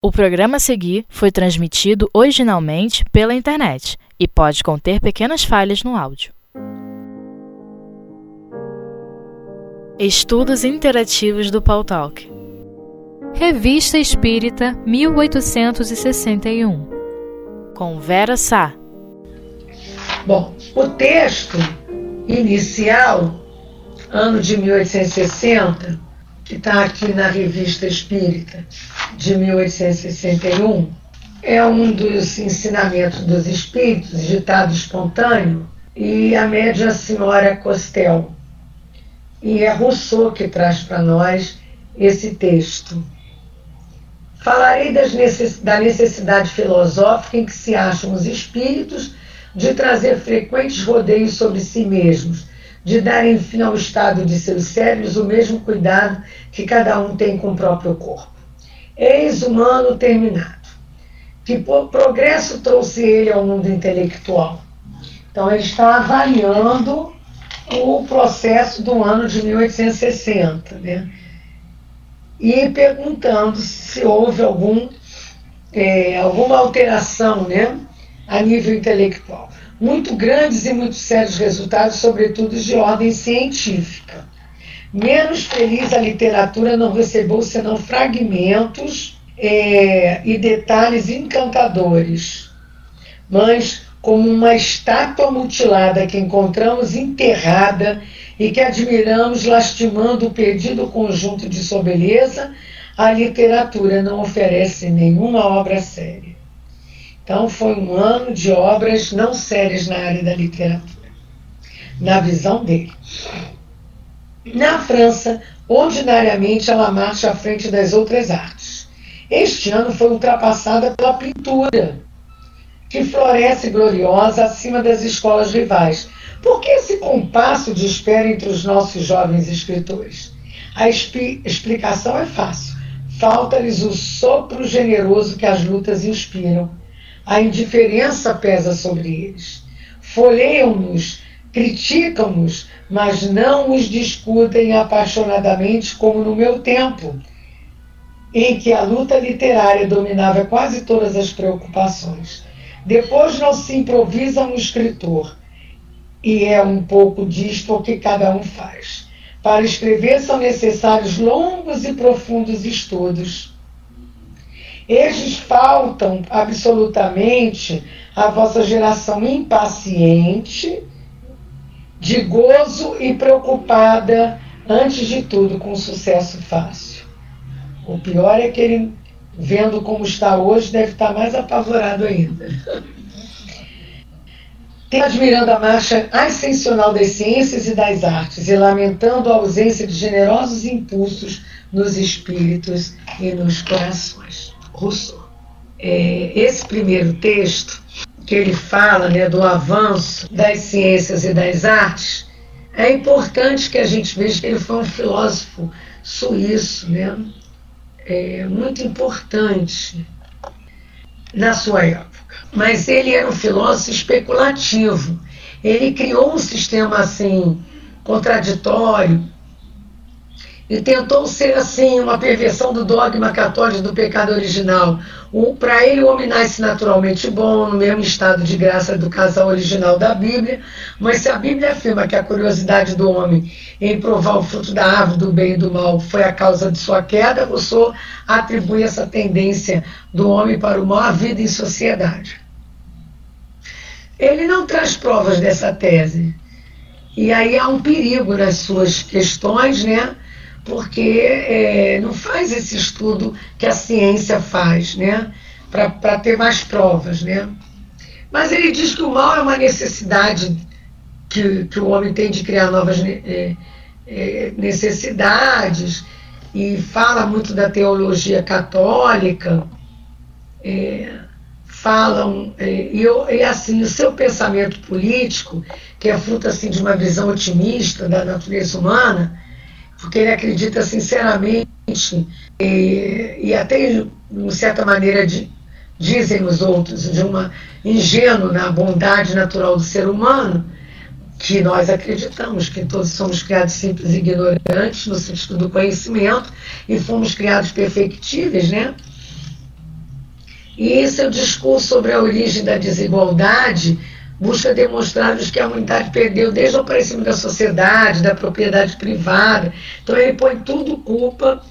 O programa a seguir foi transmitido originalmente pela internet e pode conter pequenas falhas no áudio. Estudos Interativos do Paul Talk. Revista Espírita 1861 Com Vera Sá. Bom, o texto inicial, ano de 1860, que está aqui na Revista Espírita de 1861, é um dos ensinamentos dos espíritos, ditado espontâneo, e a média senhora Costel. E é Rousseau que traz para nós esse texto. Falarei necess... da necessidade filosófica em que se acham os espíritos de trazer frequentes rodeios sobre si mesmos, de dar, enfim, ao estado de seus cérebros o mesmo cuidado que cada um tem com o próprio corpo. Eis o ano terminado. Que progresso trouxe ele ao mundo intelectual? Então, ele está avaliando o processo do ano de 1860, né? E perguntando se houve algum, é, alguma alteração né, a nível intelectual muito grandes e muito sérios resultados, sobretudo de ordem científica. Menos feliz a literatura não recebeu senão fragmentos é, e detalhes encantadores. Mas, como uma estátua mutilada que encontramos enterrada e que admiramos lastimando o perdido conjunto de sua beleza, a literatura não oferece nenhuma obra séria. Então, foi um ano de obras não sérias na área da literatura, na visão dele. Na França, ordinariamente ela marcha à frente das outras artes. Este ano foi ultrapassada pela pintura, que floresce gloriosa acima das escolas rivais. Por que esse compasso de espera entre os nossos jovens escritores? A explicação é fácil. Falta-lhes o sopro generoso que as lutas inspiram a indiferença pesa sobre eles. Folheiam-nos, criticam-nos, mas não os discutem apaixonadamente como no meu tempo, em que a luta literária dominava quase todas as preocupações. Depois não se improvisa um escritor, e é um pouco disto o que cada um faz. Para escrever são necessários longos e profundos estudos estes faltam absolutamente à vossa geração impaciente, de gozo e preocupada, antes de tudo, com sucesso fácil. O pior é que ele, vendo como está hoje, deve estar mais apavorado ainda. Tem admirando a marcha ascensional das ciências e das artes e lamentando a ausência de generosos impulsos nos espíritos e nos corações. Rousseau. É, esse primeiro texto, que ele fala né, do avanço das ciências e das artes, é importante que a gente veja que ele foi um filósofo suíço, né? É, muito importante na sua época. Mas ele era um filósofo especulativo. Ele criou um sistema assim contraditório e tentou ser assim uma perversão do dogma católico do pecado original. Para ele, o homem nasce naturalmente bom, no mesmo estado de graça do casal original da Bíblia, mas se a Bíblia afirma que a curiosidade do homem em provar o fruto da árvore do bem e do mal foi a causa de sua queda, Rousseau atribui essa tendência do homem para o mal à vida em sociedade. Ele não traz provas dessa tese. E aí há um perigo nas suas questões, né? Porque é, não faz esse estudo que a ciência faz, né? Para ter mais provas, né? Mas ele diz que o mal é uma necessidade que, que o homem tem de criar novas é, é, necessidades e fala muito da teologia católica. É, falam é, e, e, assim o seu pensamento político que é fruto assim de uma visão otimista da natureza humana porque ele acredita sinceramente e, e até, de certa maneira, de, dizem os outros, de uma ingênuo na bondade natural do ser humano, que nós acreditamos que todos somos criados simples e ignorantes no sentido do conhecimento e fomos criados perfectíveis, né? E seu discurso sobre a origem da desigualdade busca demonstrar-nos que a humanidade perdeu desde o aparecimento da sociedade, da propriedade privada. Então ele põe tudo culpa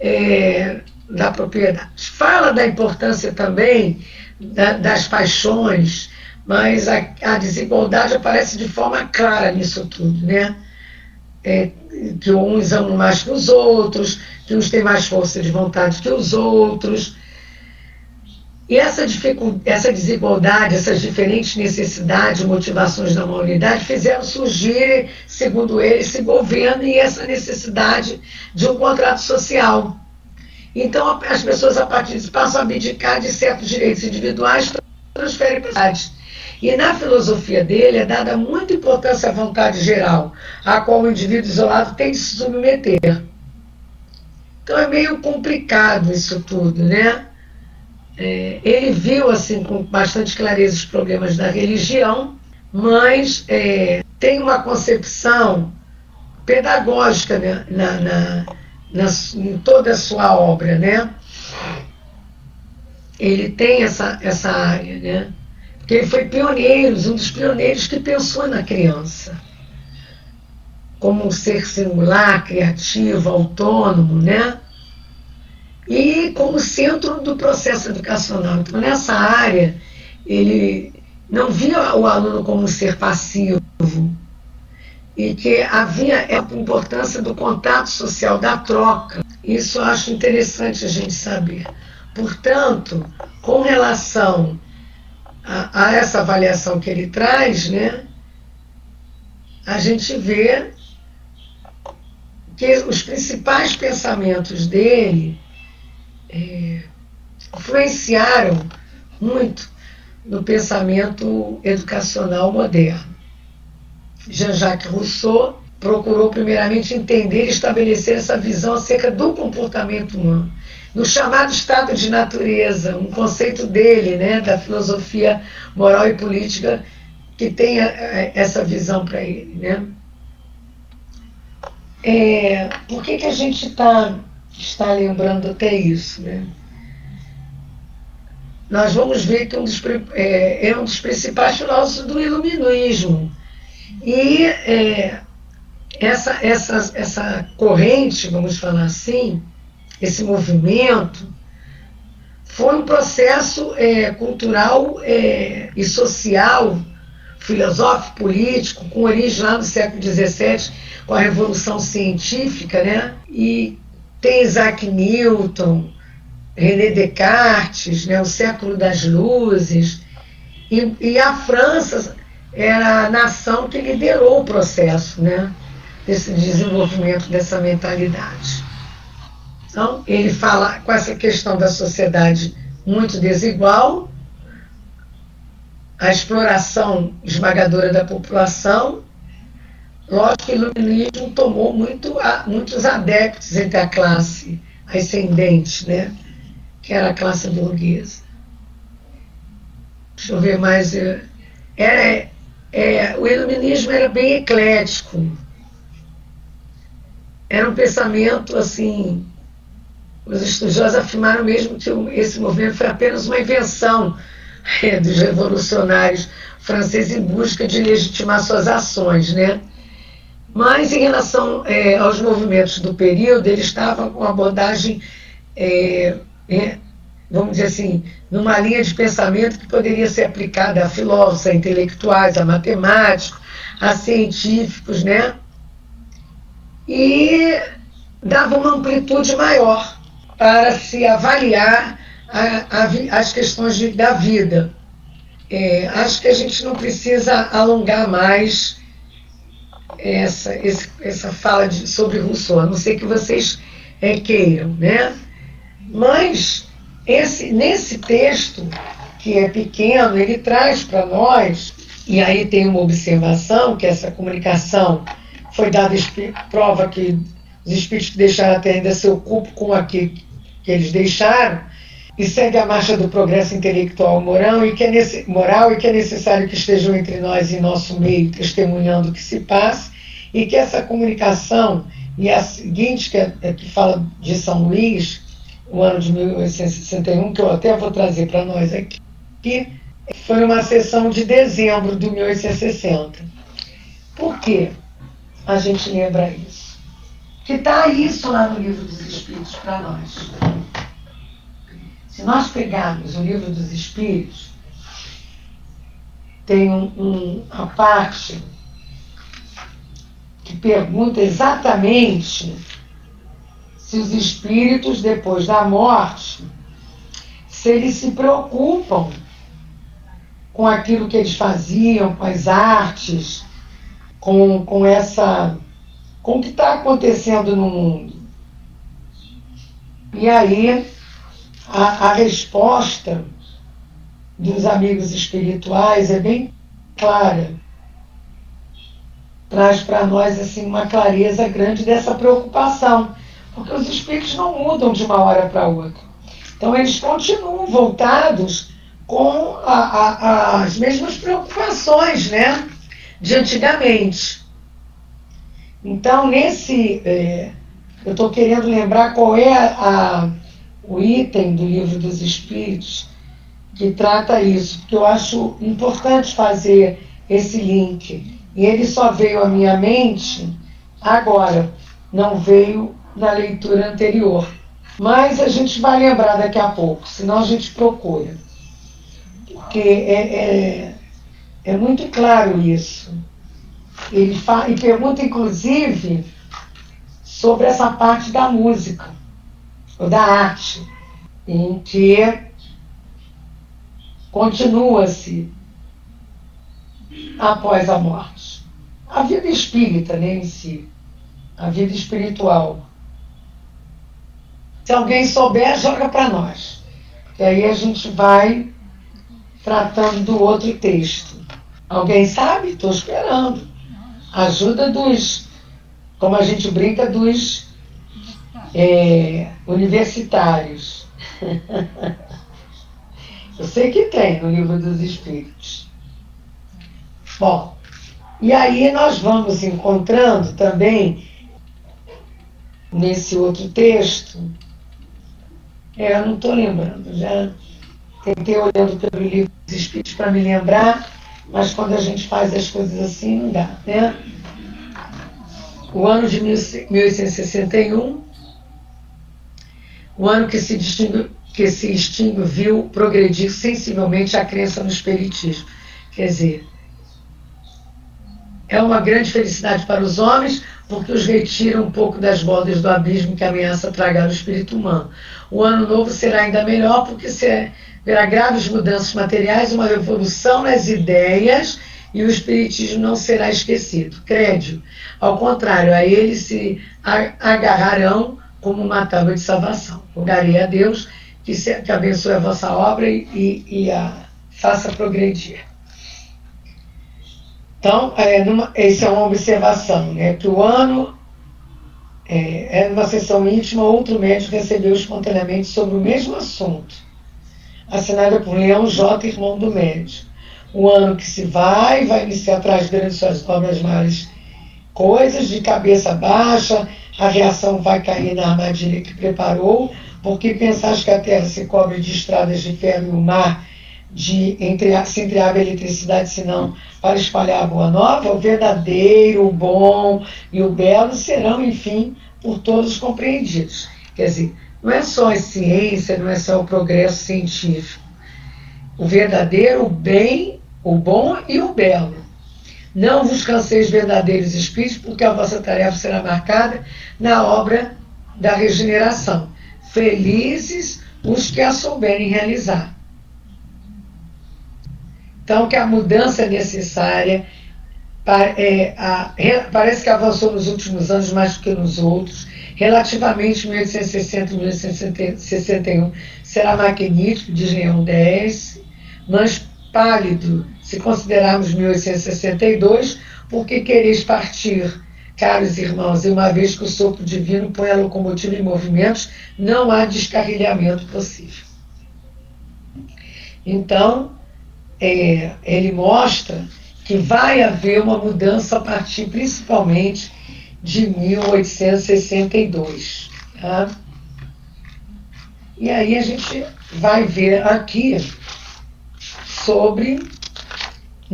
é, da propriedade. Fala da importância também da, das paixões, mas a, a, desigualdade aparece de forma clara nisso tudo, né? É, que uns amam mais que os outros, que uns têm mais força de vontade que os outros. E essa, essa desigualdade, essas diferentes necessidades e motivações da humanidade fizeram surgir, segundo ele, esse governo e essa necessidade de um contrato social. Então, as pessoas, a partir disso, passam a abdicar de certos direitos individuais transferem para E na filosofia dele é dada muita importância à vontade geral, a qual o indivíduo isolado tem de se submeter. Então é meio complicado isso tudo, né? É, ele viu assim com bastante clareza os problemas da religião, mas é, tem uma concepção pedagógica né, na, na, na, em toda a sua obra, né? Ele tem essa, essa área, né? Porque ele foi pioneiro, um dos pioneiros que pensou na criança como um ser singular, criativo, autônomo, né? E como centro do processo educacional. Então, nessa área, ele não via o aluno como um ser passivo e que havia a importância do contato social, da troca. Isso eu acho interessante a gente saber. Portanto, com relação a, a essa avaliação que ele traz, né, a gente vê que os principais pensamentos dele é, influenciaram muito no pensamento educacional moderno. Jean-Jacques Rousseau procurou primeiramente entender e estabelecer essa visão acerca do comportamento humano, no chamado estado de natureza, um conceito dele, né, da filosofia moral e política que tem essa visão para ele. Né? É, por que, que a gente está está lembrando até isso. Né? Nós vamos ver que um dos, é, é um dos principais filósofos do iluminismo. E é, essa, essa, essa corrente, vamos falar assim, esse movimento, foi um processo é, cultural é, e social, filosófico, político, com origem lá no século XVII, com a Revolução Científica, né? e tem Isaac Newton, René Descartes, né, o século das luzes, e, e, a França era a nação que liderou o processo né, desse desenvolvimento dessa mentalidade. Então, ele fala com essa questão da sociedade muito desigual, a exploração esmagadora da população Lógico que o iluminismo tomou muito, muitos adeptos entre a classe ascendente, né? que era a classe burguesa. Deixa eu ver mais. É, era, é, o iluminismo era bem eclético. Era um pensamento assim. Os estudiosos afirmaram mesmo que esse movimento foi apenas uma invenção é, dos revolucionários franceses em busca de legitimar suas ações, né? Mas em relação é, aos movimentos do período, ele estava com uma abordagem, é, é, vamos dizer assim, numa linha de pensamento que poderia ser aplicada a filósofos, a intelectuais, a matemáticos, a científicos, né? E dava uma amplitude maior para se avaliar a, a, as questões de, da vida. É, acho que a gente não precisa alongar mais essa, esse, essa fala de, sobre Rousseau, a não ser que vocês é, queiram, né? Mas esse, nesse texto, que é pequeno, ele traz para nós, e aí tem uma observação, que essa comunicação foi dada prova que os espíritos que deixaram a Terra ainda se ocupam com aquilo que eles deixaram, e segue a marcha do progresso intelectual moral e que é, moral e que é necessário que estejam entre nós em nosso meio, testemunhando o que se passa, e que essa comunicação, e a seguinte, que, é, que fala de São Luís, o ano de 1861, que eu até vou trazer para nós aqui, que foi uma sessão de dezembro de 1860. Por que a gente lembra isso? Que está isso lá no livro dos Espíritos para nós. Se nós pegarmos o livro dos Espíritos, tem um, um, a parte que pergunta exatamente se os espíritos, depois da morte, se eles se preocupam com aquilo que eles faziam, com as artes, com, com essa. com o que está acontecendo no mundo. E aí a, a resposta dos amigos espirituais é bem clara. Traz para nós assim uma clareza grande dessa preocupação, porque os espíritos não mudam de uma hora para outra. Então eles continuam voltados com a, a, as mesmas preocupações, né, de antigamente. Então nesse, é, eu estou querendo lembrar qual é a, o item do livro dos Espíritos que trata isso, porque eu acho importante fazer esse link. E ele só veio à minha mente agora, não veio na leitura anterior. Mas a gente vai lembrar daqui a pouco, senão a gente procura. Porque é, é, é muito claro isso. Ele fa e pergunta, inclusive, sobre essa parte da música, ou da arte, em que continua-se após a morte. A vida espírita, né, em si, a vida espiritual. Se alguém souber, joga para nós. E aí a gente vai tratando do outro texto. Alguém sabe? Estou esperando. Ajuda dos, como a gente brinca, dos é, universitários. Eu sei que tem no livro dos Espíritos. Bom, e aí nós vamos encontrando também nesse outro texto. É, eu não estou lembrando, já tentei olhando pelo livro dos Espíritos para me lembrar, mas quando a gente faz as coisas assim não dá, né? O ano de 1861, o ano que se distingue que instinto viu progredir sensivelmente a crença no espiritismo. Quer dizer, é uma grande felicidade para os homens, porque os retira um pouco das bordas do abismo que ameaça tragar o espírito humano. O ano novo será ainda melhor, porque verá graves mudanças materiais, uma revolução nas ideias e o espiritismo não será esquecido. Crédio. Ao contrário, a ele se agarrarão como uma tábua de salvação. Rogarei a Deus que, se, que abençoe a vossa obra e, e, e a faça progredir. Então, é, numa, essa é uma observação, né? Que o ano é, é numa sessão íntima, outro médico recebeu espontaneamente sobre o mesmo assunto, assinada por Leão J, irmão do médico. O ano que se vai, vai iniciar atrás grandes suas obras maiores coisas, de cabeça baixa, a reação vai cair na armadilha que preparou, porque pensaste que a terra se cobre de estradas de ferro e o mar de entre, se entreabre a eletricidade, senão para espalhar a boa nova, o verdadeiro, o bom e o belo serão, enfim, por todos compreendidos. Quer dizer, não é só a ciência, não é só o progresso científico. O verdadeiro, o bem, o bom e o belo. Não vos canseis verdadeiros espíritos, porque a vossa tarefa será marcada na obra da regeneração felizes os que a souberem realizar. Então, que a mudança é necessária, é, parece que avançou nos últimos anos mais do que nos outros. Relativamente 1860 e 1861 será magnífico, diz Leão 10, mas pálido se considerarmos 1862, porque quereis partir Caros irmãos, e uma vez que o sopro divino põe a locomotiva em movimentos, não há descarrilhamento possível. Então, é, ele mostra que vai haver uma mudança a partir principalmente de 1862. Tá? E aí a gente vai ver aqui sobre,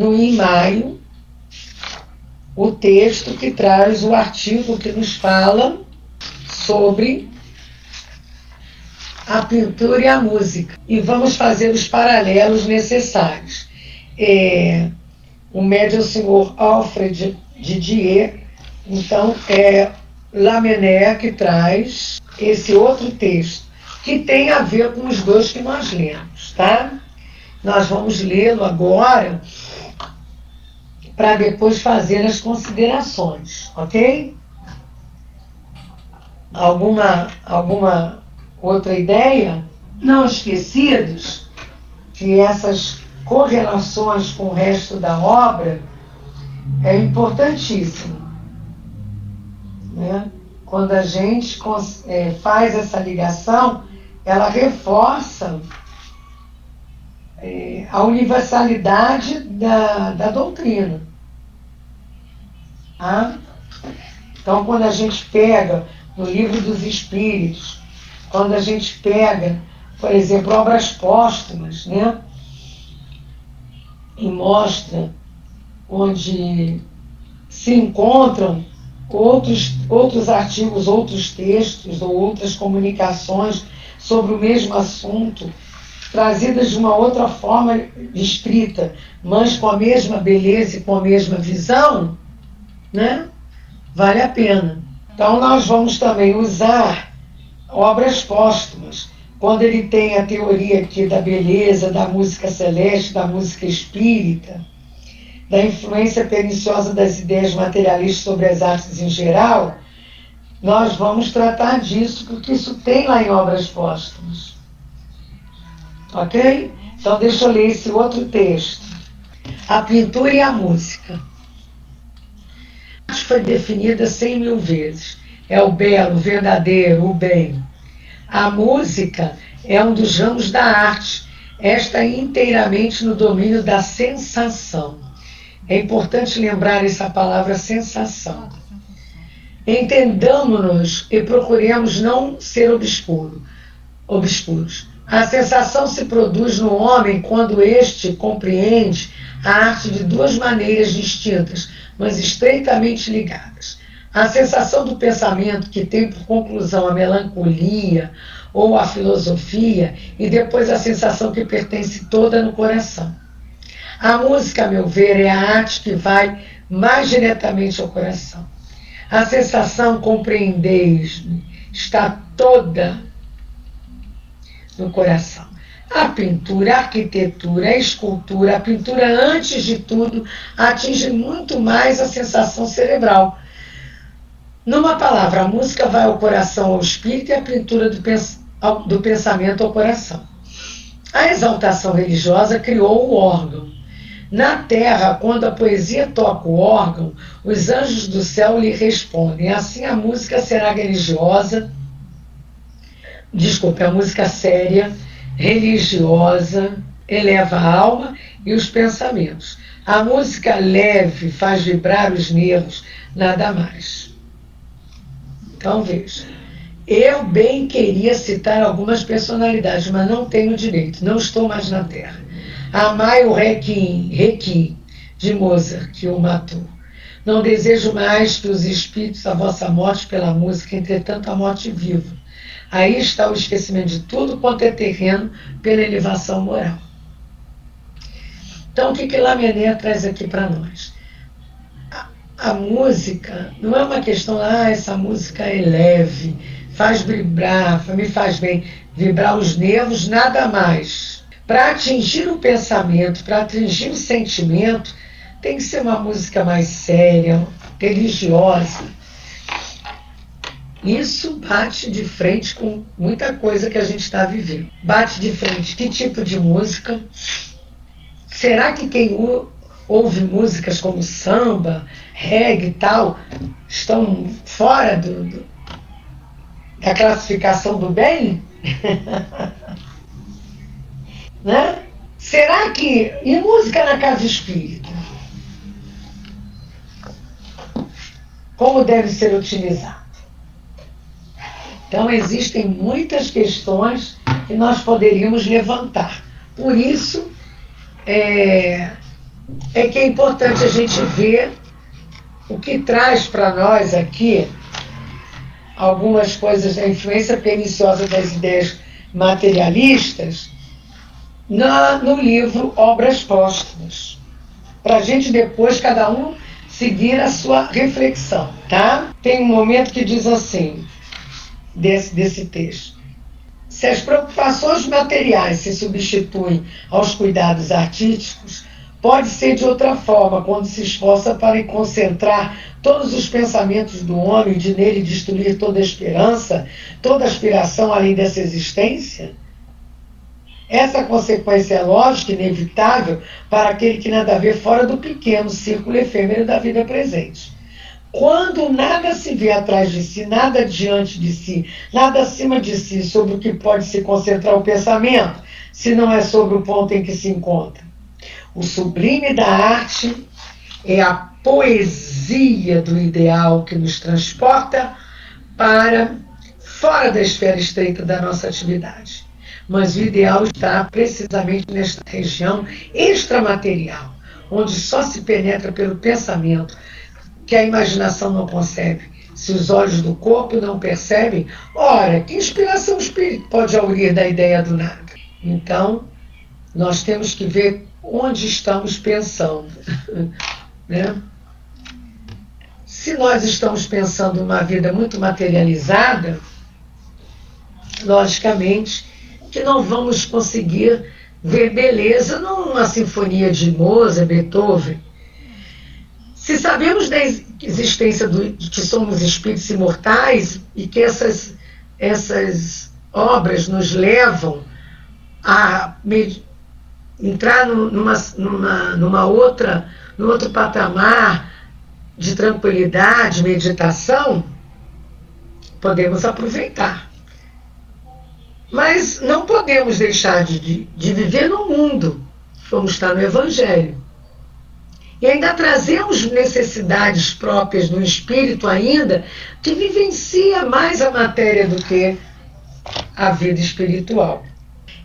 no maio, o texto que traz o artigo que nos fala sobre a pintura e a música. E vamos fazer os paralelos necessários. É, o médium senhor Alfred Didier, então é Lamennais que traz esse outro texto, que tem a ver com os dois que nós lemos, tá? Nós vamos lê-lo agora para depois fazer as considerações, ok? Alguma, alguma outra ideia? Não esquecidos que essas correlações com o resto da obra é importantíssimo. Né? Quando a gente é, faz essa ligação, ela reforça é, a universalidade da, da doutrina. Então, quando a gente pega no livro dos Espíritos, quando a gente pega, por exemplo, obras póstumas, né? E mostra onde se encontram outros, outros artigos, outros textos ou outras comunicações sobre o mesmo assunto, trazidas de uma outra forma escrita, mas com a mesma beleza e com a mesma visão, né? Vale a pena. Então nós vamos também usar obras póstumas, quando ele tem a teoria aqui da beleza, da música celeste, da música espírita, da influência perniciosa das ideias materialistas sobre as artes em geral, nós vamos tratar disso, porque isso tem lá em obras póstumas. Ok? Então deixa eu ler esse outro texto. A pintura e a música foi definida cem mil vezes. É o belo, o verdadeiro, o bem. A música é um dos ramos da arte, esta inteiramente no domínio da sensação. É importante lembrar essa palavra sensação. Entendamos-nos e procuremos não ser obscuro, obscuros. A sensação se produz no homem quando este compreende a arte de duas maneiras distintas, mas estreitamente ligadas. A sensação do pensamento, que tem por conclusão a melancolia ou a filosofia, e depois a sensação que pertence toda no coração. A música, a meu ver, é a arte que vai mais diretamente ao coração. A sensação, compreendeis, está toda no coração a pintura, a arquitetura, a escultura, a pintura, antes de tudo, atinge muito mais a sensação cerebral. Numa palavra, a música vai ao coração, ao espírito, e a pintura do, pens do pensamento ao coração. A exaltação religiosa criou o órgão. Na terra, quando a poesia toca o órgão, os anjos do céu lhe respondem. Assim a música será religiosa, desculpe, a música séria religiosa eleva a alma e os pensamentos. A música leve faz vibrar os nervos, nada mais. Então veja. Eu bem queria citar algumas personalidades, mas não tenho direito, não estou mais na Terra. Amai o Requiem de Mozart, que o matou. Não desejo mais que os espíritos a vossa morte pela música, entretanto a morte viva Aí está o esquecimento de tudo quanto é terreno pela elevação moral. Então, o que, que Lamennais traz aqui para nós? A, a, música não é uma questão, ah, essa música é leve, faz vibrar, me faz bem. Vibrar os nervos, nada mais. Para atingir o pensamento, para atingir o sentimento, tem que ser uma música mais séria, religiosa isso bate de frente com muita coisa que a gente está vivendo. Bate de frente que tipo de música? Será que quem ouve músicas como samba, reggae e tal, estão fora do, do, da classificação do bem? né? Será que. E música na casa espírita? Como deve ser utilizada? Então, existem muitas questões que nós poderíamos levantar. Por isso é, é que é importante a gente ver o que traz para nós aqui algumas coisas da influência perniciosa das ideias materialistas na, no livro Obras Póstumas. Para a gente depois, cada um, seguir a sua reflexão, tá? Tem um momento que diz assim, desse, desse texto. Se as preocupações materiais se substituem aos cuidados artísticos, pode ser de outra forma, quando se esforça para concentrar todos os pensamentos do homem de nele destruir toda a esperança, toda aspiração além dessa existência? Essa consequência é lógica, inevitável, para aquele que nada vê fora do pequeno círculo efêmero da vida presente. Quando nada se vê atrás de si, nada diante de si, nada acima de si, sobre o que pode se concentrar o pensamento, se não é sobre o ponto em que se encontra. O sublime da arte é a poesia do ideal que nos transporta para fora da esfera estreita da nossa atividade. Mas o ideal está precisamente nesta região extramaterial, onde só se penetra pelo pensamento, que a imaginação não concebe. Se os olhos do corpo não percebem, ora, que inspiração o espírito pode aurir da ideia do nada? Então, nós temos que ver onde estamos pensando. né? Se nós estamos pensando uma vida muito materializada, logicamente que não vamos conseguir ver beleza numa sinfonia de Mozart, Beethoven. Se sabemos da existência do, de que somos espíritos imortais e que essas, essas obras nos levam a entrar numa, numa, numa outra, num outro patamar de tranquilidade, meditação, podemos aproveitar. Mas não podemos deixar de, de, viver no mundo, como está no Evangelho. E ainda trazemos necessidades próprias do espírito ainda que vivencia mais a matéria do que a vida espiritual.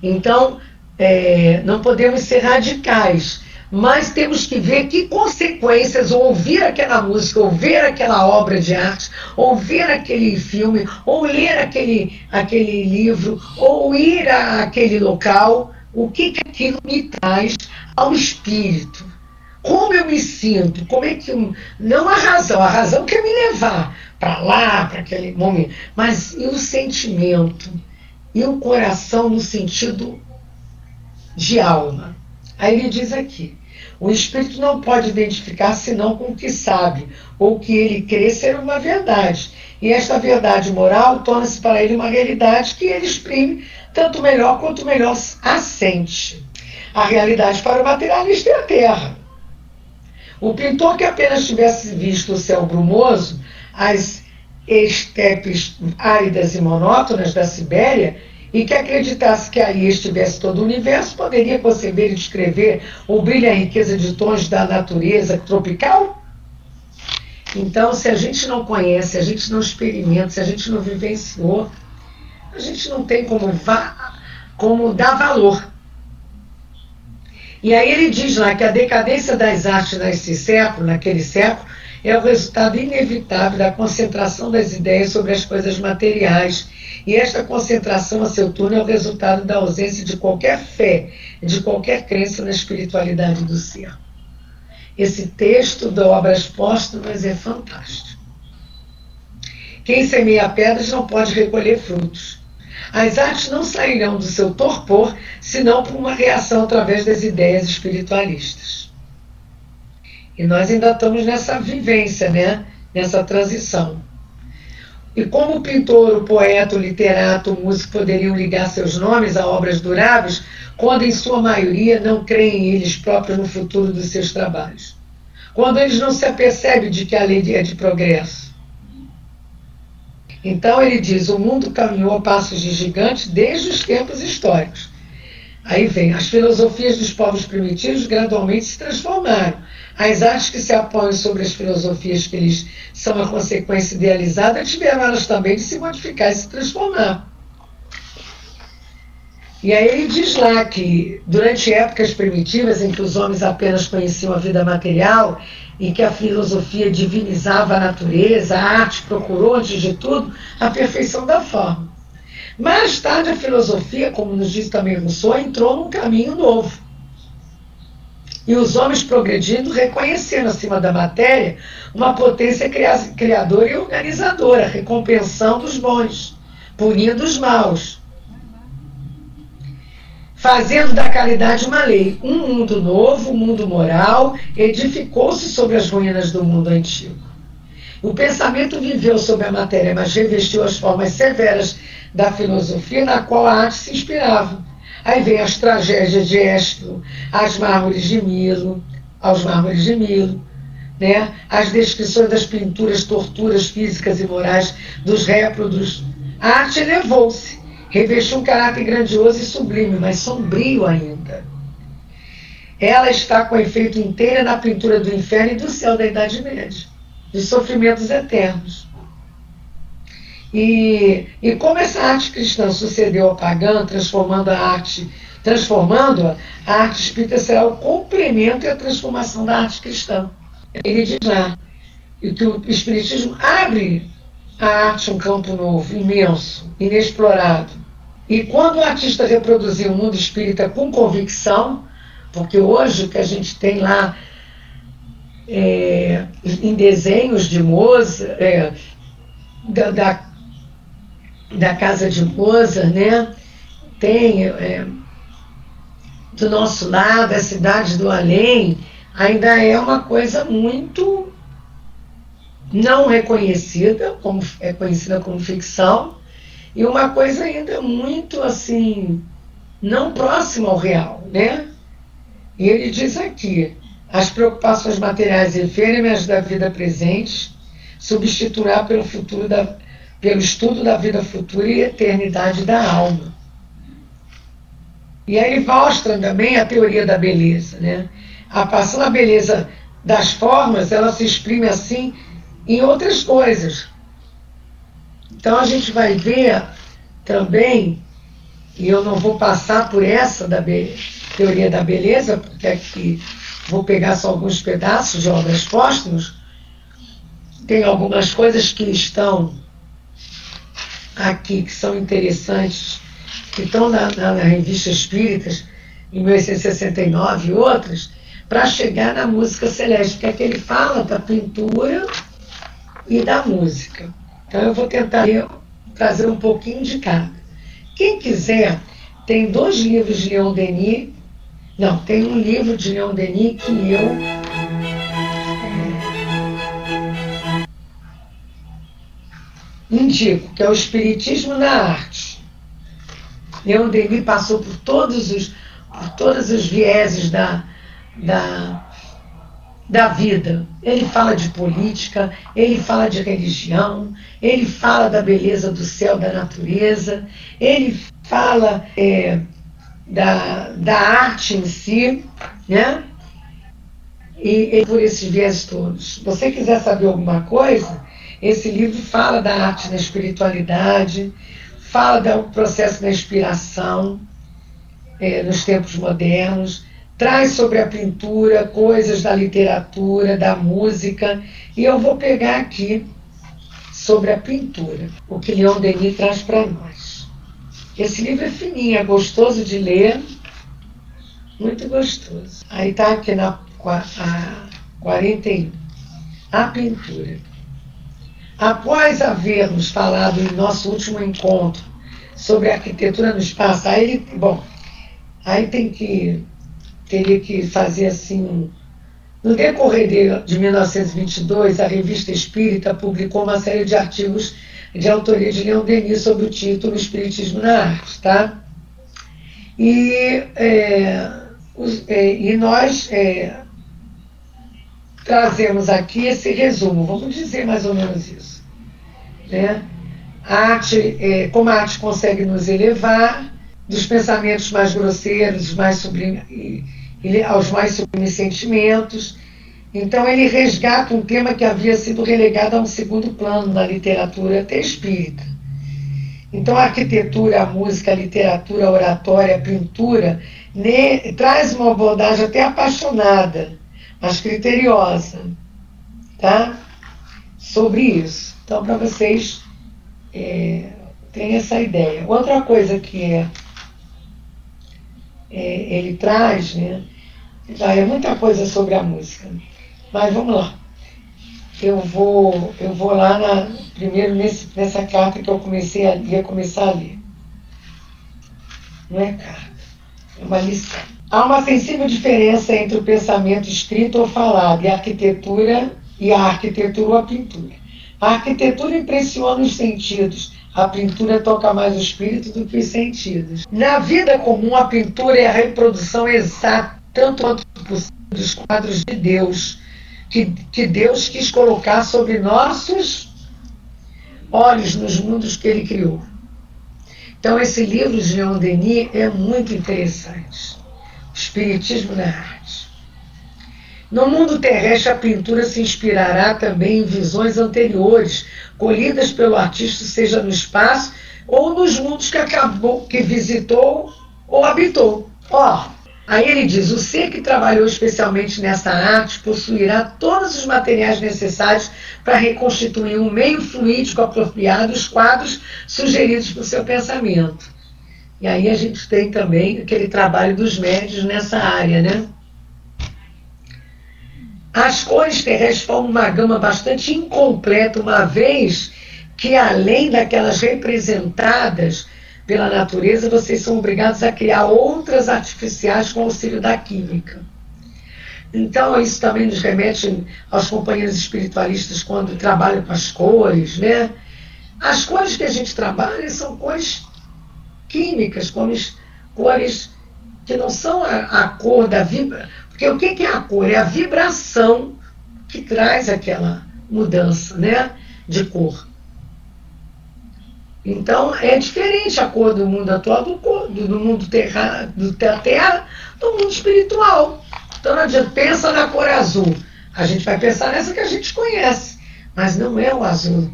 Então, é, não podemos ser radicais, mas temos que ver que consequências ouvir aquela música, ouvir aquela obra de arte, ouvir aquele filme, ou ler aquele, aquele livro, ou ir àquele local, o que, que aquilo me traz ao espírito. Como eu me sinto, como é que. Não a razão, a razão quer me levar para lá, para aquele momento, mas e o sentimento, e o coração no sentido de alma. Aí ele diz aqui: o espírito não pode identificar senão com o que sabe, ou que ele crê ser uma verdade. E esta verdade moral torna-se para ele uma realidade que ele exprime tanto melhor quanto melhor assente. A realidade para o materialista é a terra. O pintor que apenas tivesse visto o céu brumoso, as estepes áridas e monótonas da Sibéria, e que acreditasse que ali estivesse todo o universo, poderia conceber e descrever o brilho e a riqueza de tons da natureza tropical? Então, se a gente não conhece, se a gente não experimenta, se a gente não vivenciou, a gente não tem como, como dar valor. E aí ele diz lá que a decadência das artes nesse século, naquele século, é o resultado inevitável da concentração das ideias sobre as coisas materiais e esta concentração a seu turno é o resultado da ausência de qualquer fé, de qualquer crença na espiritualidade do ser. Esse texto da Obras Póstumas é fantástico. Quem semeia pedras não pode recolher frutos. As artes não sairão do seu torpor senão por uma reação através das ideias espiritualistas. E nós ainda estamos nessa vivência, né? nessa transição. E como o pintor, o poeta, o literato, o músico poderiam ligar seus nomes a obras duráveis, quando em sua maioria não creem eles próprios no futuro dos seus trabalhos? Quando eles não se apercebem de que a lei é de progresso? Então ele diz: o mundo caminhou a passos de gigante desde os tempos históricos. Aí vem: as filosofias dos povos primitivos gradualmente se transformaram as artes que se apoiam sobre as filosofias que eles são a consequência idealizada tiveram elas também de se modificar e se transformar. E aí ele diz lá que durante épocas primitivas em que os homens apenas conheciam a vida material e que a filosofia divinizava a natureza, a arte procurou, antes de tudo, a perfeição da forma. Mais tarde, a filosofia, como nos diz também Rousseau, entrou num caminho novo. E os homens progredindo, reconhecendo acima da matéria uma potência criadora e organizadora, recompensando os bons, punindo os maus, fazendo da caridade uma lei. Um mundo novo, um mundo moral, edificou-se sobre as ruínas do mundo antigo. O pensamento viveu sobre a matéria, mas revestiu as formas severas da filosofia na qual a arte se inspirava. Aí vem as tragédias de Ésquilo, as mármores de Milo, aos mármores de Milo, né? as descrições das pinturas, torturas físicas e morais dos réprodos. A arte elevou-se, revestiu um caráter grandioso e sublime, mas sombrio ainda. Ela está com efeito inteira na pintura do inferno e do céu da Idade Média, dos sofrimentos eternos. E, e como essa arte cristã sucedeu ao pagã, transformando a arte, transformando-a, a arte espírita será o complemento e a transformação da arte cristã. Ele diz lá que o Espiritismo abre a arte um campo novo, imenso, inexplorado. E quando o artista reproduzir o mundo espírita com convicção, porque hoje o que a gente tem lá é, em desenhos de Mozart, é, da, da, da casa de Mozart, né? Tem é, do nosso lado a cidade do além, ainda é uma coisa muito não reconhecida, como é conhecida como ficção, e uma coisa ainda muito assim não próxima ao real, né? E ele diz aqui: as preocupações materiais efêmeras da vida presente substituirá pelo futuro da pelo estudo da vida futura e eternidade da alma. E aí ele mostra também a teoria da beleza. Né? A passando a beleza das formas, ela se exprime assim em outras coisas. Então a gente vai ver também, e eu não vou passar por essa da teoria da beleza, porque aqui vou pegar só alguns pedaços de obras póstumas, tem algumas coisas que estão aqui que são interessantes, que estão na, na, na revista Espíritas, em 1869 e outras, para chegar na música celeste, que é que ele fala da pintura e da música. Então eu vou tentar trazer um pouquinho de cada. Quem quiser, tem dois livros de Leon Denis. Não, tem um livro de Leon Denis que eu indico, que é o Espiritismo na Arte. Leon Denis passou por todos os, por todos os vieses da, da, da vida. Ele fala de política, ele fala de religião, ele fala da beleza do céu, da natureza, ele fala é, da, da arte em si, né? E, e por esses viés todos. Se você quiser saber alguma coisa, esse livro fala da arte na espiritualidade, fala do processo da inspiração é, nos tempos modernos, traz sobre a pintura coisas da literatura, da música, e eu vou pegar aqui sobre a pintura, o que Leon Denis traz para nós. Esse livro é fininho, é gostoso de ler, muito gostoso. Aí está aqui na a 41, a pintura. Após havermos falado em nosso último encontro sobre arquitetura no espaço, aí, bom, aí tem que, teria que fazer assim, no decorrer de, de 1922, a revista Espírita publicou uma série de artigos de autoria de Leon Denis sobre o título Espiritismo na Arte, tá? E, é, os, é, e nós é, trazemos aqui esse resumo, vamos dizer mais ou menos isso. Né? A arte, é, como a arte consegue nos elevar dos pensamentos mais grosseiros mais aos mais sublimes sentimentos. Então ele resgata um tema que havia sido relegado a um segundo plano na literatura até espírita. Então, a arquitetura, a música, a literatura, a oratória, a pintura ne, traz uma abordagem até apaixonada, mas criteriosa, tá? Sobre isso. Então, para vocês é, terem essa ideia. Outra coisa que é, é, ele traz, né? Já é muita coisa sobre a música. Mas vamos lá. Eu vou, eu vou lá na, primeiro nesse, nessa carta que eu comecei a, ia começar a ler. Não é carta, é uma lição. Há uma sensível diferença entre o pensamento escrito ou falado e a arquitetura e a arquitetura ou a pintura. A arquitetura impressiona os sentidos, a pintura toca mais o espírito do que os sentidos. Na vida comum, a pintura é a reprodução exata, tanto quanto possível, dos quadros de Deus, que, que Deus quis colocar sobre nossos olhos nos mundos que ele criou. Então, esse livro de Leon Denis é muito interessante. O Espiritismo na Arte. No mundo terrestre, a pintura se inspirará também em visões anteriores, colhidas pelo artista, seja no espaço ou nos mundos que acabou, que visitou ou habitou. Ó, Aí ele diz: o ser que trabalhou especialmente nessa arte possuirá todos os materiais necessários para reconstituir um meio fluídico apropriado dos quadros sugeridos por seu pensamento. E aí a gente tem também aquele trabalho dos médios nessa área, né? As cores terrestres formam uma gama bastante incompleta, uma vez que, além daquelas representadas pela natureza, vocês são obrigados a criar outras artificiais com auxílio da química. Então, isso também nos remete aos companheiros espiritualistas quando trabalham com as cores, né? As cores que a gente trabalha são cores químicas, cores, cores que não são a, a cor da vibra. Porque o que, que é a cor? É a vibração que traz aquela mudança né, de cor. Então é diferente a cor do mundo atual do, do, do mundo terra, do, da Terra do mundo espiritual. Então não adianta, pensa na cor azul. A gente vai pensar nessa que a gente conhece, mas não é o azul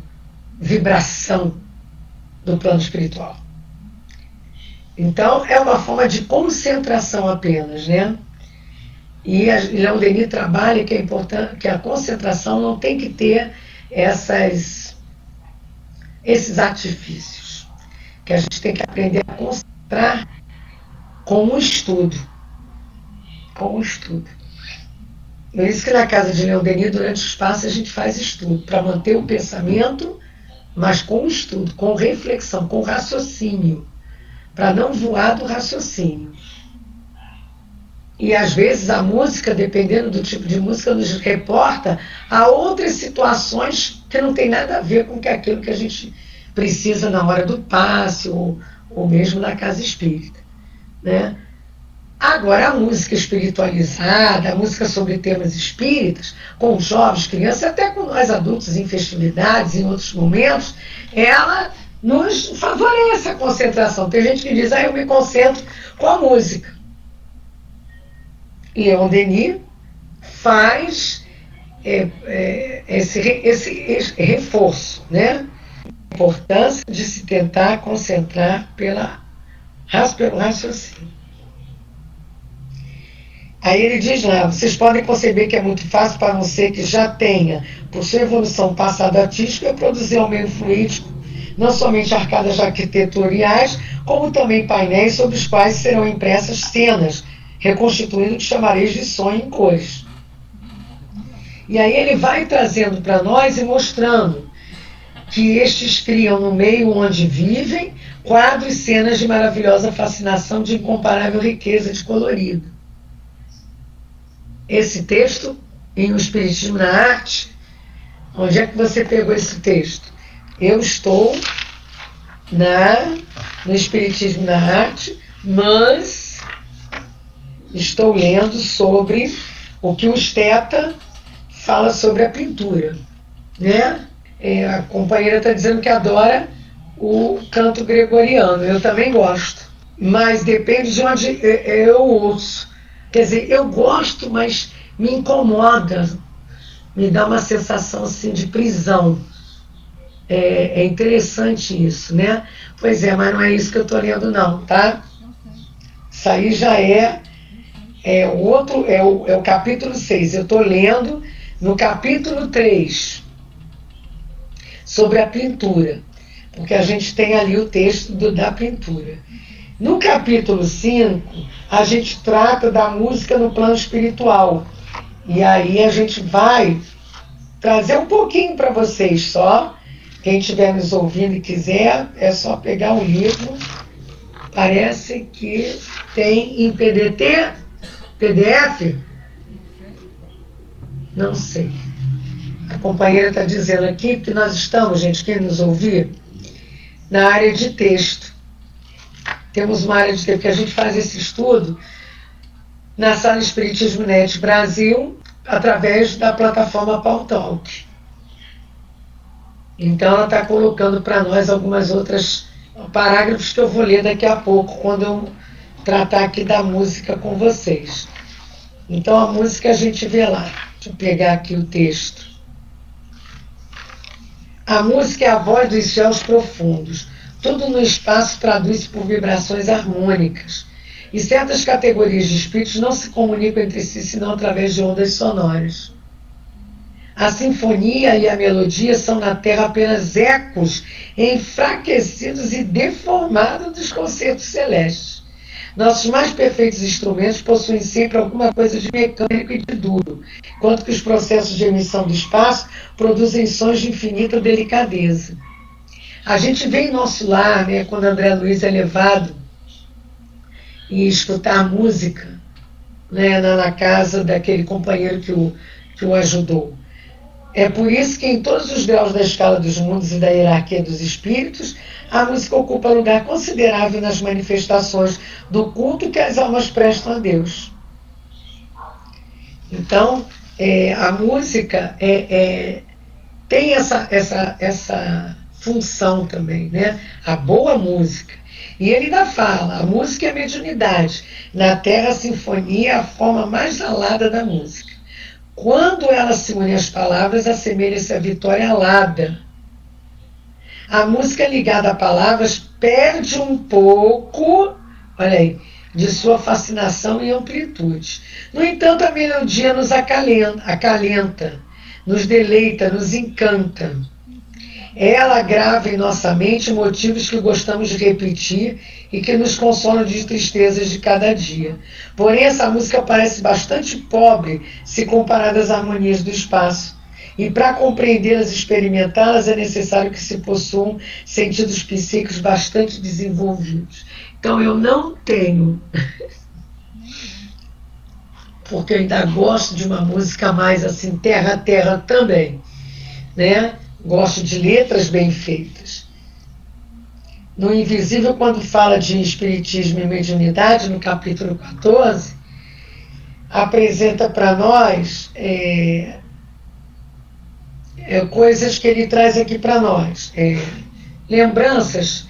vibração do plano espiritual. Então é uma forma de concentração apenas, né? E a Leão Denis trabalha que é importante que a concentração não tem que ter essas esses artifícios, que a gente tem que aprender a concentrar com o estudo. Com o estudo. Por isso que na casa de Leon Denis, durante os passos, a gente faz estudo, para manter o pensamento, mas com estudo, com reflexão, com raciocínio, para não voar do raciocínio. E às vezes a música, dependendo do tipo de música, nos reporta a outras situações que não tem nada a ver com aquilo que a gente precisa na hora do passe ou, ou mesmo na casa espírita. Né? Agora, a música espiritualizada, a música sobre temas espíritas, com jovens, crianças, até com nós adultos em festividades, em outros momentos, ela nos favorece a concentração. Tem gente que diz, ah, eu me concentro com a música. Leon Denis faz é, é, esse, esse, esse, reforço, né? A importância de se tentar concentrar pela, pelo raciocínio. Aí ele diz lá, vocês podem conceber que é muito fácil para um ser que já tenha, por sua evolução passada artística, produzir um meio fluídico, não somente arcadas arquitetoriais, como também painéis sobre os quais serão impressas cenas reconstituindo o que chamareis de sonho em cores. E aí ele vai trazendo para nós e mostrando que estes criam no meio onde vivem quadros e cenas de maravilhosa fascinação, de incomparável riqueza de colorido. Esse texto, em O Espiritismo na Arte, onde é que você pegou esse texto? Eu estou na, no Espiritismo na Arte, mas estou lendo sobre o que o Esteta fala sobre a pintura. Né? É, a companheira está dizendo que adora o canto gregoriano. Eu também gosto. Mas depende de onde eu ouço. Quer dizer, eu gosto, mas me incomoda. Me dá uma sensação assim de prisão. é, é interessante isso, né? Pois é, mas não é isso que eu estou lendo, não, tá? Isso aí já é, é outro, é o, é o capítulo 6. Eu estou lendo no capítulo 3 sobre a pintura, porque a gente tem ali o texto do, da pintura. No capítulo 5, a gente trata da música no plano espiritual. E aí a gente vai trazer um pouquinho para vocês só. Quem estiver nos ouvindo e quiser, é só pegar o livro. Parece que tem em PDT, PDF? Não sei. A companheira está dizendo aqui que nós estamos, gente, quem nos ouvir, na área de texto. Temos uma área de texto que a gente faz esse estudo na Sala Espiritismo Net Brasil, através da plataforma Pautalk. Então ela está colocando para nós algumas outras parágrafos que eu vou ler daqui a pouco, quando eu tratar aqui da música com vocês. Então a música a gente vê lá. Deixa eu pegar aqui o texto. A música é a voz dos céus profundos. Tudo no espaço traduz-se por vibrações harmônicas. E certas categorias de espíritos não se comunicam entre si senão através de ondas sonoras. A sinfonia e a melodia são na Terra apenas ecos enfraquecidos e deformados dos concertos celestes. Nossos mais perfeitos instrumentos possuem sempre alguma coisa de mecânico e de duro, enquanto que os processos de emissão do espaço produzem sons de infinita delicadeza. A gente vê em nosso lar, né, quando André Luiz é levado e escutar música né, na, casa daquele companheiro que o, que o ajudou. É por isso que em todos os graus da escala dos mundos e da hierarquia dos espíritos, a música ocupa lugar considerável nas manifestações do culto que as almas prestam a Deus. Então, é, a música é, é, tem essa, essa, essa função também, né? A boa música e ele ainda fala: a música é a mediunidade. Na terra, a sinfonia é a forma mais alada da música. Quando ela se une às palavras, assemelha-se à vitória alada. A música ligada a palavras perde um pouco, olha aí, de sua fascinação e amplitude. No entanto, a melodia nos acalenta, acalenta nos deleita, nos encanta. Ela grava em nossa mente motivos que gostamos de repetir e que nos consolam de tristezas de cada dia. Porém, essa música parece bastante pobre se comparada às harmonias do espaço. E para compreendê-las e experimentá-las é necessário que se possuam sentidos psíquicos bastante desenvolvidos. Então eu não tenho, porque eu ainda gosto de uma música mais assim, terra a terra também, né? Gosto de letras bem feitas. No Invisível, quando fala de Espiritismo e Mediunidade, no capítulo 14, apresenta para nós é, é, coisas que ele traz aqui para nós. É, lembranças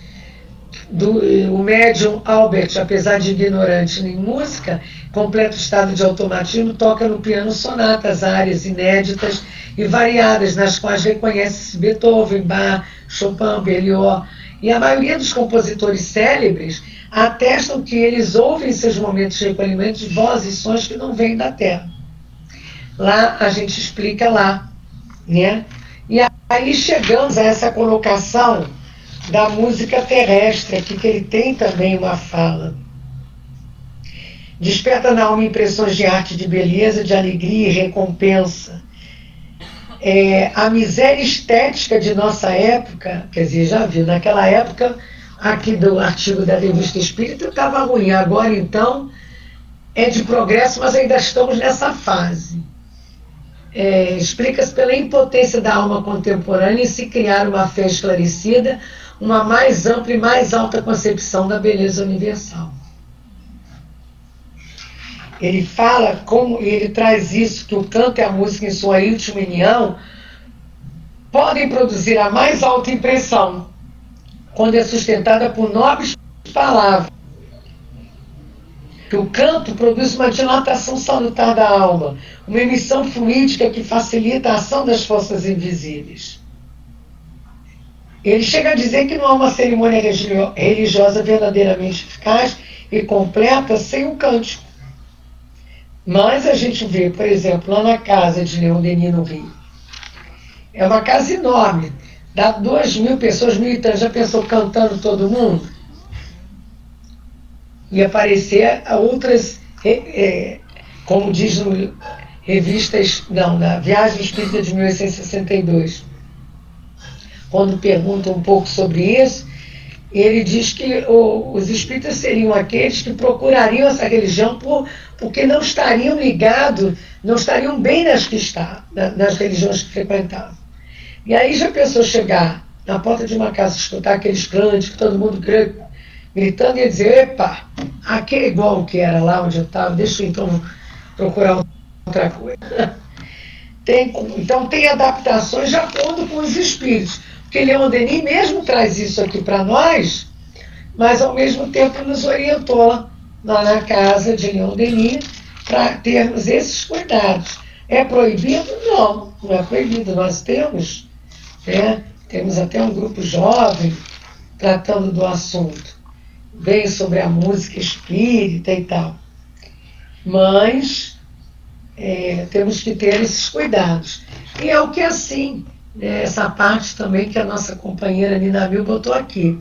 do o médium Albert, apesar de ignorante em música, completo estado de automatismo, toca no piano sonatas, áreas inéditas e variadas, nas quais reconhece-se Beethoven, Bach, Chopin, Berlioz. E a maioria dos compositores célebres atestam que eles ouvem em seus momentos de recolhimento vozes e sons que não vêm da Terra. Lá a gente explica lá, né? E aí chegamos a essa colocação da música terrestre, aqui que ele tem também uma fala. Desperta na alma impressões de arte, de beleza, de alegria e recompensa. É, a miséria estética de nossa época, quer dizer, já viu, naquela época, aqui do artigo da Revista Espírita estava ruim, agora então é de progresso, mas ainda estamos nessa fase. É, Explica-se pela impotência da alma contemporânea em se criar uma fé esclarecida uma mais ampla e mais alta concepção da beleza universal. Ele fala como ele traz isso que o canto e a música em sua íntima união podem produzir a mais alta impressão quando é sustentada por nobres palavras. Que o canto produz uma dilatação salutar da alma, uma emissão fluídica que facilita a ação das forças invisíveis Ele chega a dizer que não há uma cerimônia religiosa verdadeiramente eficaz e completa sem o cântico. Mas a gente vê, por exemplo, lá na casa de Leão Denis no Rio. É uma casa enorme, dá duas mil pessoas, mil e tantos. Já pensou cantando todo mundo? E aparecer outras, é, é, como diz no revistas, não, na Viagem Espírita de 1862 quando pergunta um pouco sobre isso, ele diz que o, os espíritas seriam aqueles que procurariam essa religião por, porque não estariam ligados, não estariam bem nas que está, nas religiões que frequentavam. E aí já pensou chegar na porta de uma casa, escutar aqueles cânticos, todo mundo gritando e dizer, epa, aqui é igual o que era lá onde eu estava, deixa eu então procurar outra coisa. Tem, então tem adaptações de acordo com os espíritos. Porque Leon Denis mesmo traz isso aqui para nós, mas ao mesmo tempo nos orientou lá na casa de Leon Denis para termos esses cuidados. É proibido? Não, não é proibido. Nós temos, né, temos até um grupo jovem tratando do assunto, bem sobre a música espírita e tal. Mas é, temos que ter esses cuidados. E é o que assim é, essa parte também que a nossa companheira Nina Mil botou aqui.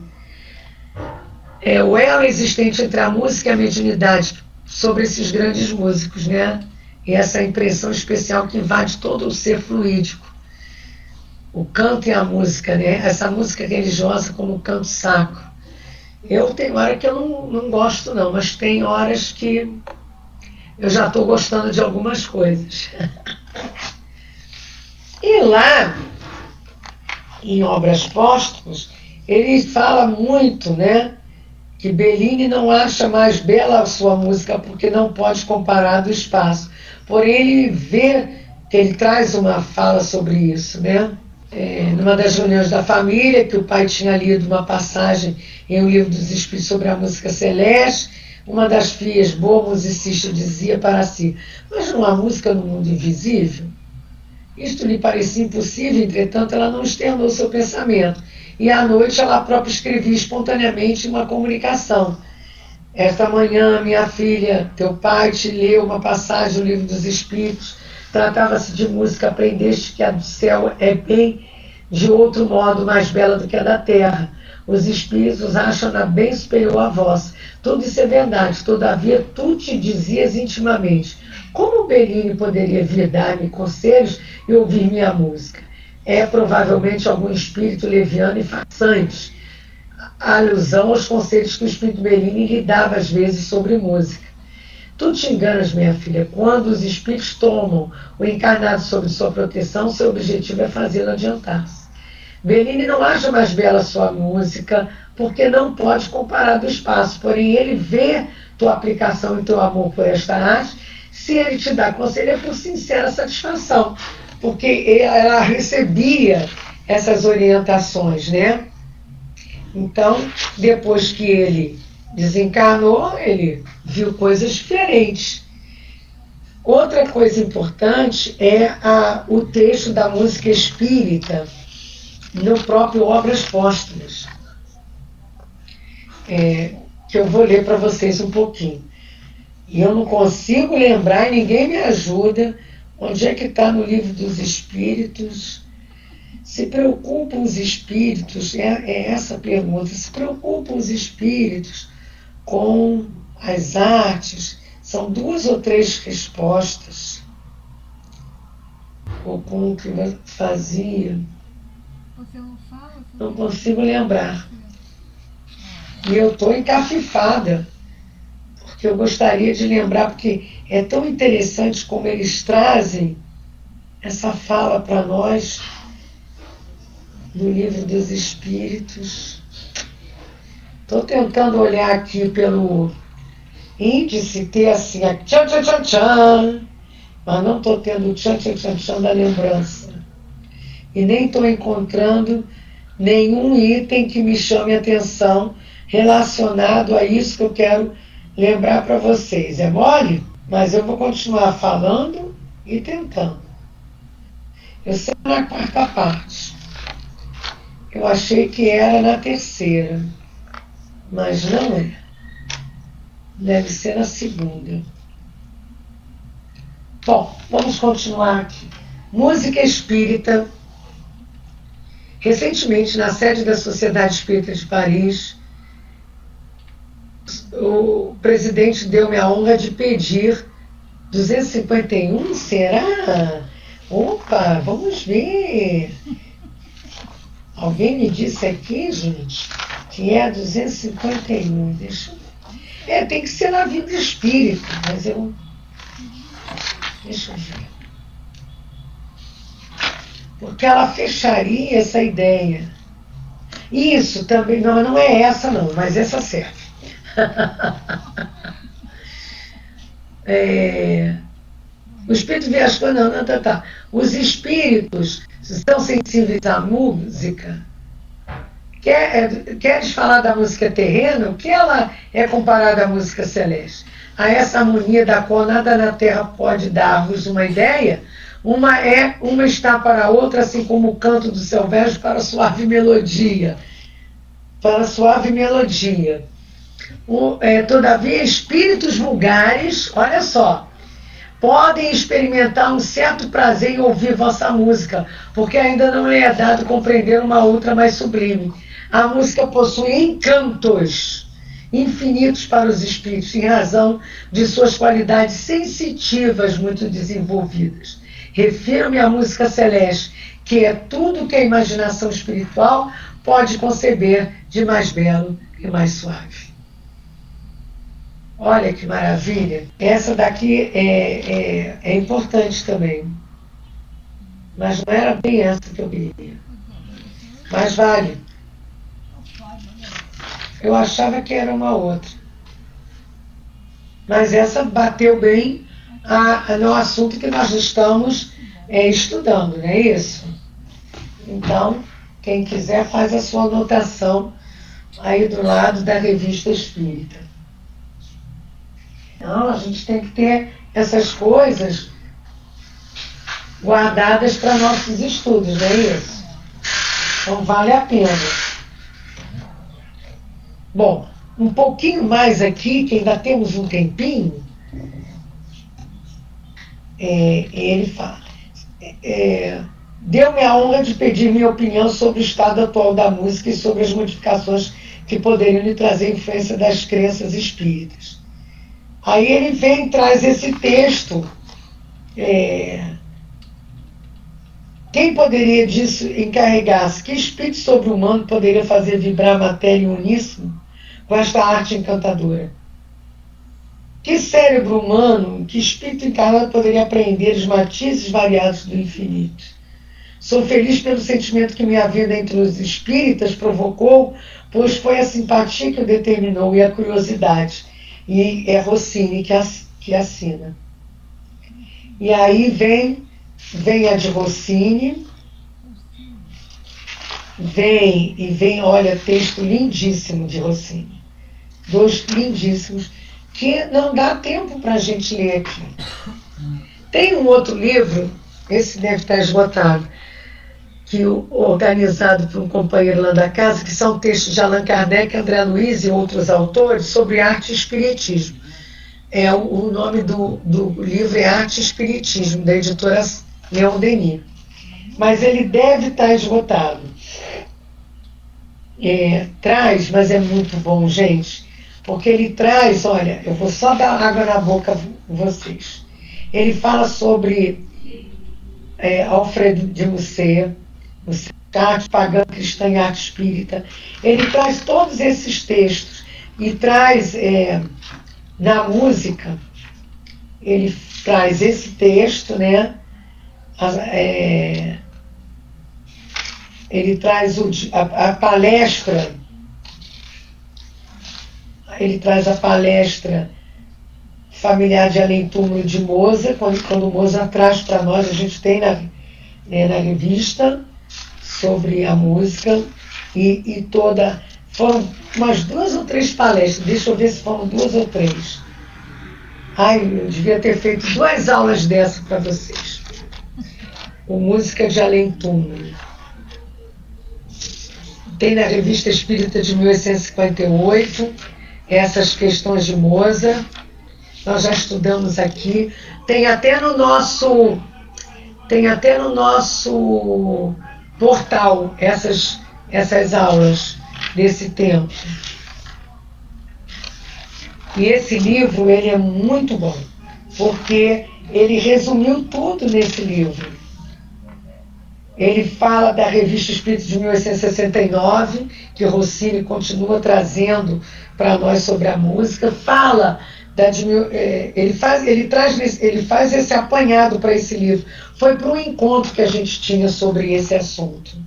É, o elo existente entre a música e a mediunidade sobre esses grandes músicos, né? E essa impressão especial que invade todo o ser fluídico. O canto e a música, né? Essa música religiosa como o canto sacro. Eu tenho hora que eu não, não gosto, não, mas tem horas que eu já estou gostando de algumas coisas. e lá em obras póstumas, ele fala muito, né? Que Bellini não acha mais bela a sua música porque não pode comparar do espaço. Porém, ele vê que ele traz uma fala sobre isso, né? É, numa das reuniões da família, que o pai tinha lido uma passagem em um livro dos Espíritos sobre a música celeste, uma das filhas, boa musicista, dizia para si: Mas não há música no mundo invisível? Isto lhe parecia impossível, entretanto, ela não externou seu pensamento. E à noite ela própria escrevia espontaneamente uma comunicação. Esta manhã, minha filha, teu pai te leu uma passagem do livro dos Espíritos. Tratava-se de música, aprendeste que a do céu é bem de outro modo mais bela do que a da terra. Os espíritos acham-na bem superior à vossa. Tudo isso é verdade, todavia tu te dizias intimamente como Bellini poderia vir dar-me conselhos e ouvir minha música? É provavelmente algum espírito leviano e façante. A alusão aos conselhos que o espírito Bellini lhe dava às vezes sobre música. Tu te enganas, minha filha, quando os espíritos tomam o encarnado sob sua proteção, seu objetivo é fazê-lo adiantar-se. Bellini não acha mais bela sua música, porque não pode comparar do espaço, porém ele vê tua aplicação e teu amor por esta arte se ele te dá conselho, é por sincera satisfação, porque ela recebia essas orientações, né? Então, depois que ele desencarnou, ele viu coisas diferentes. Outra coisa importante é a, o texto da música espírita no próprio Obras Póstumas, é, que eu vou ler para vocês um pouquinho. E eu não consigo lembrar, ninguém me ajuda, onde é que está no livro dos Espíritos. Se preocupam os espíritos, é, é essa a pergunta, se preocupam os espíritos com as artes? São duas ou três respostas. Ou com o que fazia. Não consigo lembrar. E eu estou encafifada que eu gostaria de lembrar, porque é tão interessante como eles trazem essa fala para nós no livro dos Espíritos. Estou tentando olhar aqui pelo índice, ter assim, a tchan, tchan, tchan, tchan, mas não estou tendo tchan, tchan, tchan, tchan da lembrança. E nem estou encontrando nenhum item que me chame atenção relacionado a isso que eu quero lembrar para vocês. É mole? Mas eu vou continuar falando e tentando. Eu sei na quarta parte. Eu achei que era na terceira, mas não é. Deve ser na segunda. Bom, vamos continuar aqui. Música espírita. Recentemente, na sede da Sociedade Espírita de Paris, o presidente deu-me a honra de pedir 251, será? Opa, vamos ver. Alguém me disse aqui, gente, que é 251. Deixa eu... É, tem que ser na vida espírita, mas eu. Deixa eu ver. Porque ela fecharia essa ideia. Isso também, não, não é essa não, mas essa serve. é, o espírito viajou, não, não, tá, tá. Os espíritos são sensíveis à música. Quer, é, queres falar da música terrena? O que ela é comparada à música celeste? A essa harmonia da qual nada na terra pode dar-vos uma ideia? Uma é, uma está para a outra, assim como o canto do selvaggio para a suave melodia. Para a suave melodia. O, é, todavia, espíritos vulgares, olha só, podem experimentar um certo prazer em ouvir vossa música, porque ainda não lhe é dado compreender uma outra mais sublime. A música possui encantos infinitos para os espíritos, em razão de suas qualidades sensitivas muito desenvolvidas. Refiro-me à música celeste, que é tudo que a imaginação espiritual pode conceber de mais belo e mais suave. Olha que maravilha. Essa daqui é, é, é importante também. Mas não era bem essa que eu queria. Mas vale. Eu achava que era uma outra. Mas essa bateu bem a, a no assunto que nós estamos é, estudando, não é isso? Então, quem quiser faz a sua anotação aí do lado da revista Espírita. Não, a gente tem que ter essas coisas guardadas para nossos estudos, não é isso? Então vale a pena. Bom, um pouquinho mais aqui, que ainda temos um tempinho, é, ele fala. É, Deu-me a honra de pedir minha opinião sobre o estado atual da música e sobre as modificações que poderiam lhe trazer influência das crenças espíritas. Aí ele vem traz esse texto. É, quem poderia disso encarregar-se? Que espírito sobre-humano poderia fazer vibrar a matéria em uníssono com esta arte encantadora? Que cérebro humano, que espírito encarnado poderia apreender os matizes variados do infinito? Sou feliz pelo sentimento que minha vida entre os espíritas provocou, pois foi a simpatia que o determinou e a curiosidade e é Rossini que, que assina. E aí vem, vem a de Rossini, vem e vem, olha, texto lindíssimo de Rossini. Dois lindíssimos, que não dá tempo para a gente ler aqui. Tem um outro livro, esse deve estar esgotado, que organizado por um companheiro lá da casa, que são textos de Allan Kardec, André Luiz e outros autores sobre arte e espiritismo. É, o, nome do, do livro é Arte e Espiritismo, da editora Leon Denis. Mas ele deve estar esgotado. É, traz, mas é muito bom, gente, porque ele traz, olha, eu vou só dar água na boca vocês. Ele fala sobre é, Alfredo de Musset, arte pagã, cristã e arte espírita. Ele traz todos esses textos e traz é, na música, ele traz esse texto, né? É, ele traz o, a, a, palestra, ele traz a palestra familiar de Além Túmulo de Moza, quando, quando Moza traz para nós, a gente tem na, né, na revista, sobre a música e, e toda. Foram umas duas ou três palestras, deixa eu ver se foram duas ou três. Ai, eu devia ter feito duas aulas dessa para vocês. O Música de Além Túmulo. tem na Revista Espírita de 1858 essas questões de Mozart. Nós já estudamos aqui. Tem até no nosso tem até no nosso portal essas essas aulas desse tempo. E esse livro ele é muito bom, porque ele resumiu tudo nesse livro. Ele fala da Revista Espírito de 1869, que Rossini continua trazendo para nós sobre a música, fala ele faz ele traz ele faz esse apanhado para esse livro. Foi para um encontro que a gente tinha sobre esse assunto.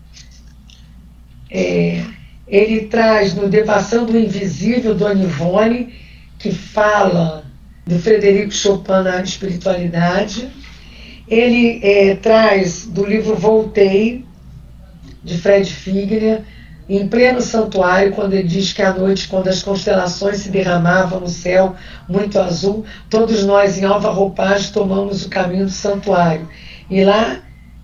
É, ele traz no Devassando o Invisível, Dona Ivone, que fala do Frederico Chopin na espiritualidade. Ele é, traz do livro Voltei, de Fred Figner, em pleno santuário, quando ele diz que à noite, quando as constelações se derramavam no céu muito azul, todos nós em alva roupagem tomamos o caminho do santuário. E lá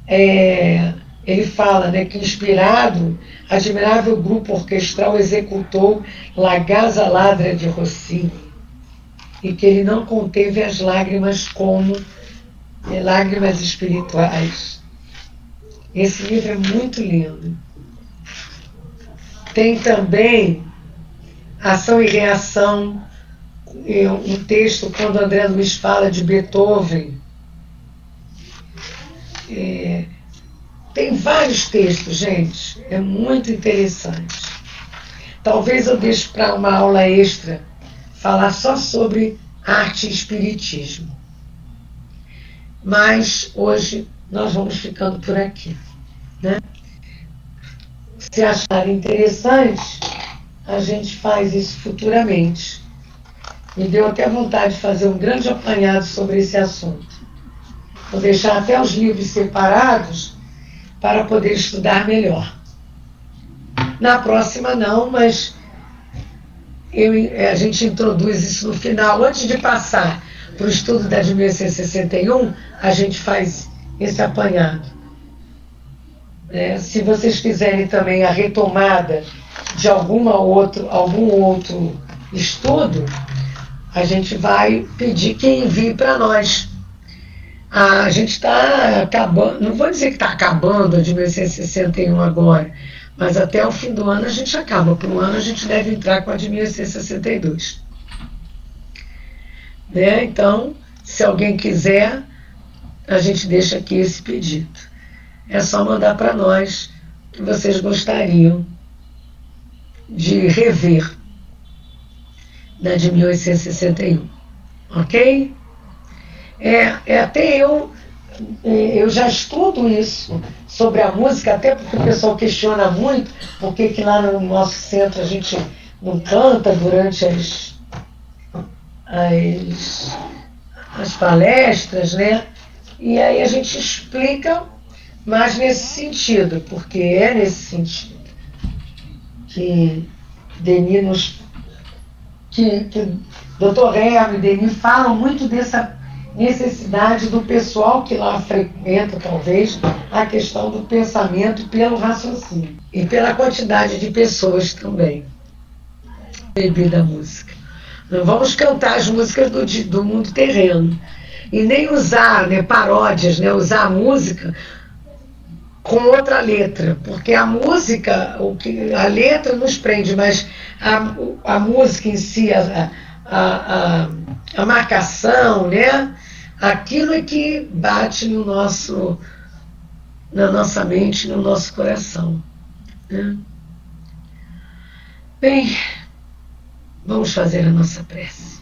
é, ele fala né, que inspirado, admirável grupo orquestral executou La Gaza Ladra de Rossini e que ele não conteve as lágrimas como é, lágrimas espirituais. Esse livro é muito lindo. Tem também Ação e Reação, um texto quando André Luiz fala de Beethoven. É, tem vários textos, gente, é muito interessante. Talvez eu deixe para uma aula extra falar só sobre arte e espiritismo. Mas hoje nós vamos ficando por aqui. Né? Se acharem interessante, a gente faz isso futuramente. Me deu até vontade de fazer um grande apanhado sobre esse assunto. Vou deixar até os livros separados para poder estudar melhor. Na próxima não, mas eu, a gente introduz isso no final. Antes de passar para o estudo da de 1861, a gente faz esse apanhado. É, se vocês quiserem também a retomada de alguma outro, algum outro estudo, a gente vai pedir que envie para nós. A gente está acabando, não vou dizer que está acabando a de 1861 agora, mas até o fim do ano a gente acaba. Para o ano a gente deve entrar com a de 1862. Né? Então, se alguém quiser, a gente deixa aqui esse pedido. É só mandar para nós que vocês gostariam de rever da de 1861. Ok? É, é até eu eu já estudo isso sobre a música, até porque o pessoal questiona muito por que lá no nosso centro a gente não canta durante as, as, as palestras, né? E aí a gente explica mais nesse sentido, porque é nesse sentido que Denis nos. que, que Dr. Hermes e Denis falam muito dessa necessidade do pessoal que lá frequenta, talvez, a questão do pensamento pelo raciocínio. E pela quantidade de pessoas também. Beber da música. Não vamos cantar as músicas do, do mundo terreno. E nem usar né, paródias, né, usar música com outra letra, porque a música, o que, a letra nos prende, mas a, a música em si, a, a, a, a marcação, né? Aquilo é que bate no nosso, na nossa mente, no nosso coração. Né? Bem, vamos fazer a nossa prece.